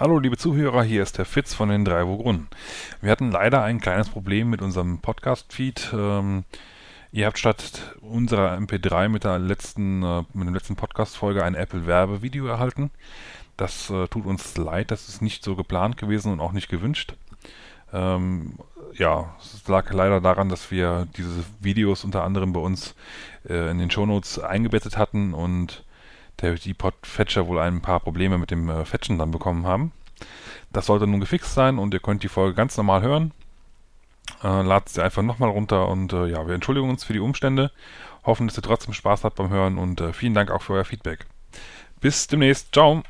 Hallo liebe Zuhörer, hier ist der Fitz von den drei Wogrunden. Wir hatten leider ein kleines Problem mit unserem Podcast-Feed. Ähm, ihr habt statt unserer MP3 mit der letzten, äh, mit der letzten Podcast-Folge ein Apple-Werbevideo erhalten. Das äh, tut uns leid, das ist nicht so geplant gewesen und auch nicht gewünscht. Ähm, ja, es lag leider daran, dass wir diese Videos unter anderem bei uns äh, in den Shownotes eingebettet hatten und der, die Podfetcher wohl ein paar Probleme mit dem äh, Fetchen dann bekommen haben. Das sollte nun gefixt sein und ihr könnt die Folge ganz normal hören. Äh, ladet sie einfach nochmal runter und äh, ja, wir entschuldigen uns für die Umstände, hoffen, dass ihr trotzdem Spaß habt beim Hören und äh, vielen Dank auch für euer Feedback. Bis demnächst, ciao!